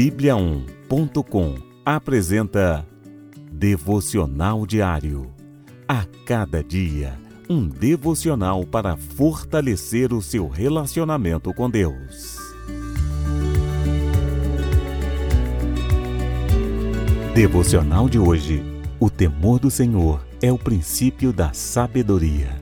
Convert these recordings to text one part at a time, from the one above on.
Bíblia1.com apresenta Devocional Diário. A cada dia, um devocional para fortalecer o seu relacionamento com Deus. Devocional de hoje. O temor do Senhor é o princípio da sabedoria.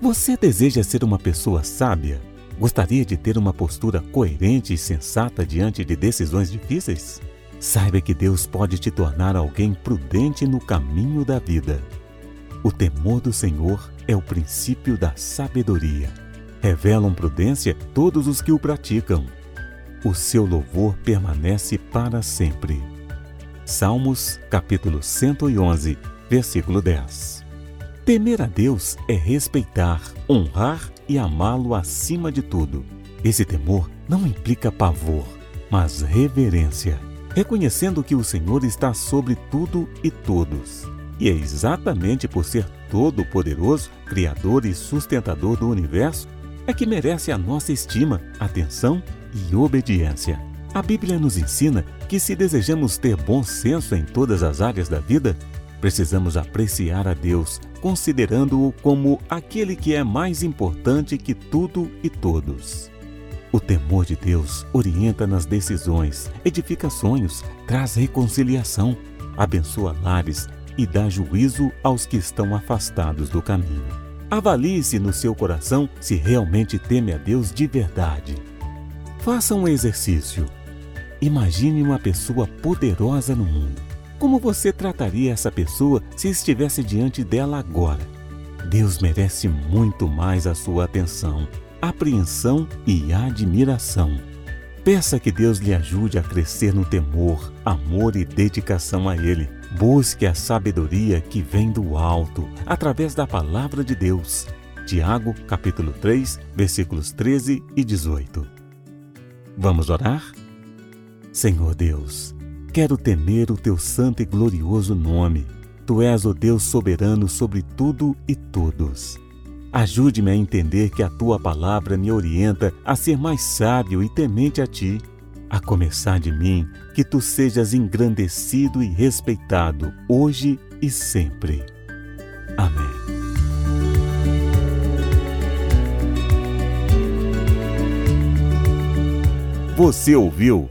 Você deseja ser uma pessoa sábia? Gostaria de ter uma postura coerente e sensata diante de decisões difíceis? Saiba que Deus pode te tornar alguém prudente no caminho da vida. O temor do Senhor é o princípio da sabedoria. Revelam prudência todos os que o praticam. O seu louvor permanece para sempre. Salmos, capítulo 111, versículo 10. Temer a Deus é respeitar, honrar e amá-lo acima de tudo. Esse temor não implica pavor, mas reverência, reconhecendo que o Senhor está sobre tudo e todos. E é exatamente por ser todo-poderoso, criador e sustentador do universo, é que merece a nossa estima, atenção e obediência. A Bíblia nos ensina que se desejamos ter bom senso em todas as áreas da vida, precisamos apreciar a Deus, considerando-o como aquele que é mais importante que tudo e todos. O temor de Deus orienta nas decisões, edifica sonhos, traz reconciliação, abençoa lares e dá juízo aos que estão afastados do caminho. Avalie-se no seu coração se realmente teme a Deus de verdade. Faça um exercício. Imagine uma pessoa poderosa no mundo. Como você trataria essa pessoa se estivesse diante dela agora? Deus merece muito mais a sua atenção, apreensão e admiração. Peça que Deus lhe ajude a crescer no temor, amor e dedicação a Ele. Busque a sabedoria que vem do alto, através da palavra de Deus. Tiago, capítulo 3, versículos 13 e 18. Vamos orar? Senhor Deus, Quero temer o teu santo e glorioso nome. Tu és o Deus soberano sobre tudo e todos. Ajude-me a entender que a tua palavra me orienta a ser mais sábio e temente a ti. A começar de mim, que tu sejas engrandecido e respeitado hoje e sempre. Amém. Você ouviu?